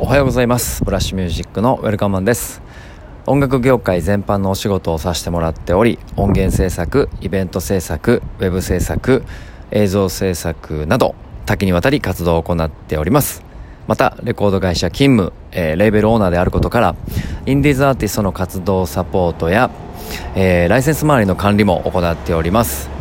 おはようございます。ブラッシュミュージックのウェルカムマンです。音楽業界全般のお仕事をさせてもらっており音源制作イベント制作ウェブ制作映像制作など多岐にわたり活動を行っております。またレコード会社勤務、えー、レーベルオーナーであることからインディーズアーティストの活動サポートや、えー、ライセンス周りの管理も行っております。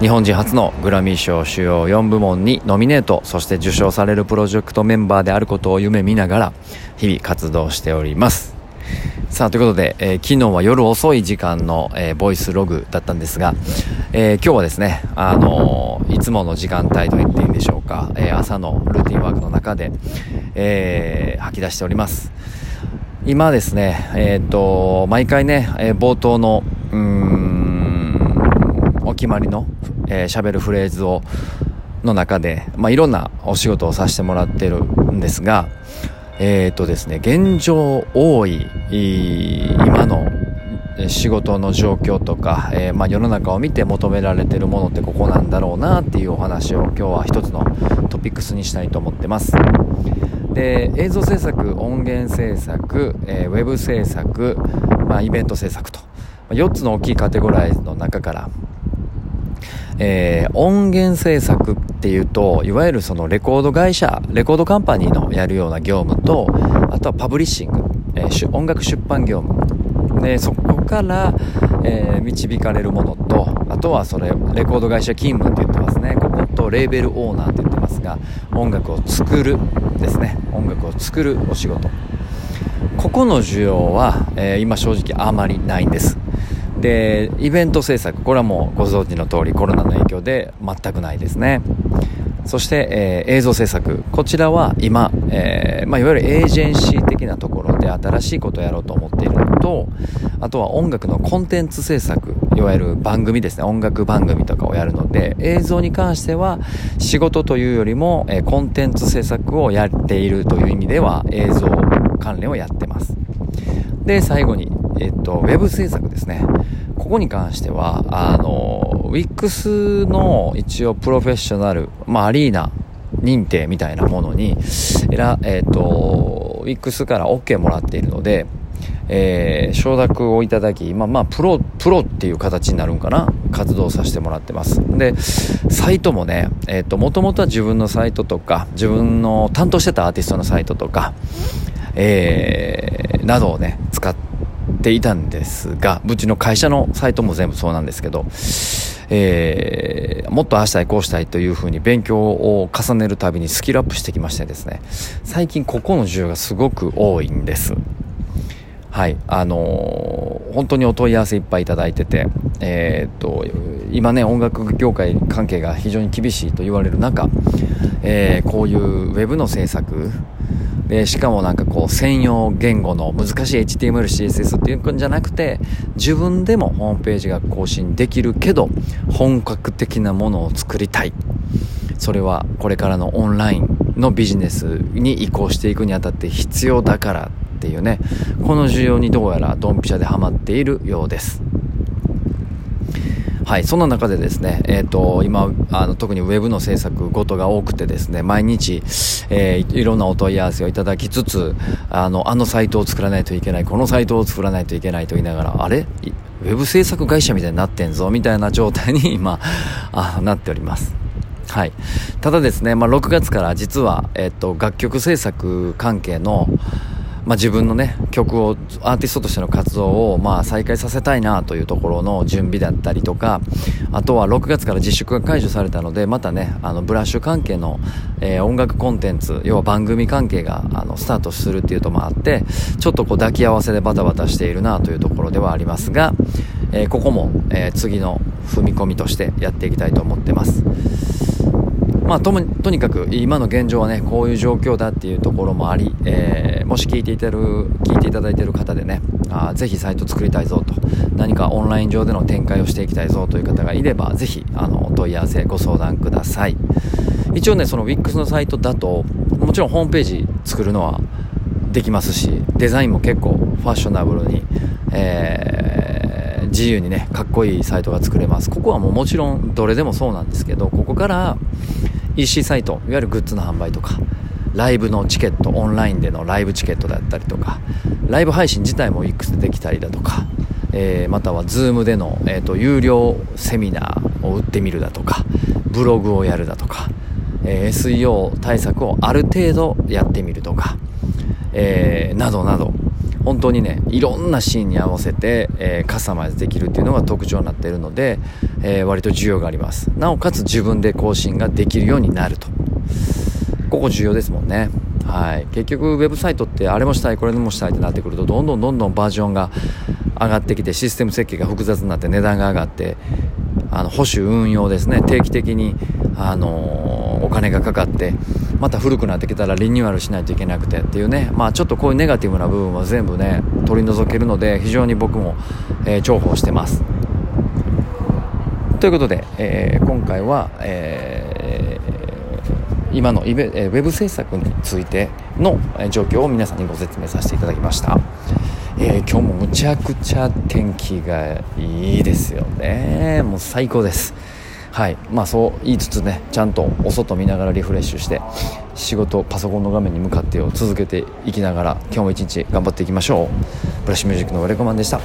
日本人初のグラミー賞主要4部門にノミネートそして受賞されるプロジェクトメンバーであることを夢見ながら日々活動しております。さあということで、えー、昨日は夜遅い時間の、えー、ボイスログだったんですが、えー、今日はですね、あのいつもの時間帯と言っていいんでしょうか、え朝のルーティンワークの中で、え吐き出しております。今ですね、えっ、と毎回ね、え冒頭のうーんお決まりのえー、喋るフレーズをの中で、まあ、いろんなお仕事をさせてもらってるんですが、えっ、ー、とですね、現状多い、今の仕事の状況とか、えー、まあ、世の中を見て求められてるものってここなんだろうなっていうお話を今日は一つのトピックスにしたいと思ってます。で映像制作音源制作、えー、ウェブ制作、まあ、イベント制作と4つの大きいカテゴライズの中からえー、音源制作っていうと、いわゆるそのレコード会社、レコードカンパニーのやるような業務と、あとはパブリッシング、えー、音楽出版業務。で、そこから、えー、導かれるものと、あとはそれ、レコード会社勤務って言ってますね。こことレーベルオーナーって言ってますが、音楽を作るですね。音楽を作るお仕事。ここの需要は、え今正直あまりないんです。でイベント制作これはもうご存知の通りコロナの影響で全くないですね。そして、えー、映像制作こちらは今、えー、まあ、いわゆるエージェンシー的なところで新しいことをやろうと思っているのとあとは音楽のコンテンツ制作いわゆる番組ですね。音楽番組とかをやるので映像に関しては仕事というよりも、えー、コンテンツ制作をやっているという意味では映像関連をやってます。で最後にえっと、ウェブ制作ですね。ここに関しては、あの、WIX の一応プロフェッショナル、まあ、アリーナ認定みたいなものに、えら、えっと、WIX から OK もらっているので、えー、承諾をいただき、今、まあ、プロ、プロっていう形になるんかな活動させてもらってます。で、サイトもね、えっ、と、もともとは自分のサイトとか、自分の担当してたアーティストのサイトとか、えー、などをね、って、いたんですが、うちの会社のサイトも全部そうなんですけど、えー、もっとああしたいこうしたいというふうに勉強を重ねるたびにスキルアップしてきましてですね、最近ここの需要がすごく多いんです。はい、あのー、本当にお問い合わせいっぱいいただいてて、えー、っと、今ね、音楽業界関係が非常に厳しいと言われる中、えー、こういうウェブの制作、で、しかもなんかこう専用言語の難しい HTML、CSS っていうんじゃなくて、自分でもホームページが更新できるけど、本格的なものを作りたい。それはこれからのオンラインのビジネスに移行していくにあたって必要だからっていうね、この需要にどうやらドンピシャでハマっているようです。はい、そんな中でですね、えっ、ー、と、今、あの、特にウェブの制作ごとが多くてですね、毎日、えー、いろんなお問い合わせをいただきつつ、あの、あのサイトを作らないといけない、このサイトを作らないといけないと言いながら、あれ？ウェブ制作会社みたいになってんぞ、みたいな状態に 今、あなっております。はい。ただですね、まあ、6月から実は、えっ、と、楽曲制作関係の、まあ、自分のね曲をアーティストとしての活動をまあ再開させたいなというところの準備だったりとかあとは6月から自粛が解除されたのでまたねあのブラッシュ関係の、えー、音楽コンテンツ要は番組関係があのスタートするっていうともあってちょっとこう抱き合わせでバタバタしているなというところではありますが、えー、ここも、えー、次の踏み込みとしてやっていきたいと思ってます。まあ、ととにかく今の現状はねこういう状況だっていうところもあり、えー、もし聞いていたる聞いていただいている方でねあぜひサイト作りたいぞと何かオンライン上での展開をしていきたいぞという方がいればぜひあのお問い合わせご相談ください。一応ねその WIX のサイトだともちろんホームページ作るのはできますしデザインも結構ファッショナブルに、えー、自由にねかっこいいサイトが作れます。ここはもうもちろんどれでもそうなんですけどここから EC サイトいわゆるグッズの販売とかライブのチケットオンラインでのライブチケットだったりとかライブ配信自体も X でできたりだとか、えー、または Zoom での、えーと、有料セミナーを売ってみるだとかブログをやるだとか、えー、SEO 対策をある程度やってみるとか、えー、などなど。本当にねいろんなシーンに合わせて、えー、カスタマイズできるっていうのが特徴になっているので、えー、割と需要があります。なおかつ自分で更新ができるようになると。ここ重要ですもんね。はい。結局ウェブサイトってあれもしたいこれもしたいってなってくるとどんどんどんどんバージョンが上がってきてシステム設計が複雑になって値段が上がってあの保守運用ですね。定期的に、あのー、お金がかかってまた古くなってきたらリニューアルしないといけなくてっていうね、まあ、ちょっとこういうネガティブな部分は全部ね取り除けるので非常に僕も、えー、重宝してます。ということで、えー、今回は、えー、今のイベ、えー、ウェブ制作についての状況を皆さんにご説明させていただきました、えー、今日もむちゃくちゃ天気がいいですよね。もう最高です。はい。まあそう言いつつねちゃんとお外見ながらリフレッシュして仕事パソコンの画面に向かってを続けていきながら今日も一日頑張っていきましょう。ブラッシュミュージックのウレコマンでした。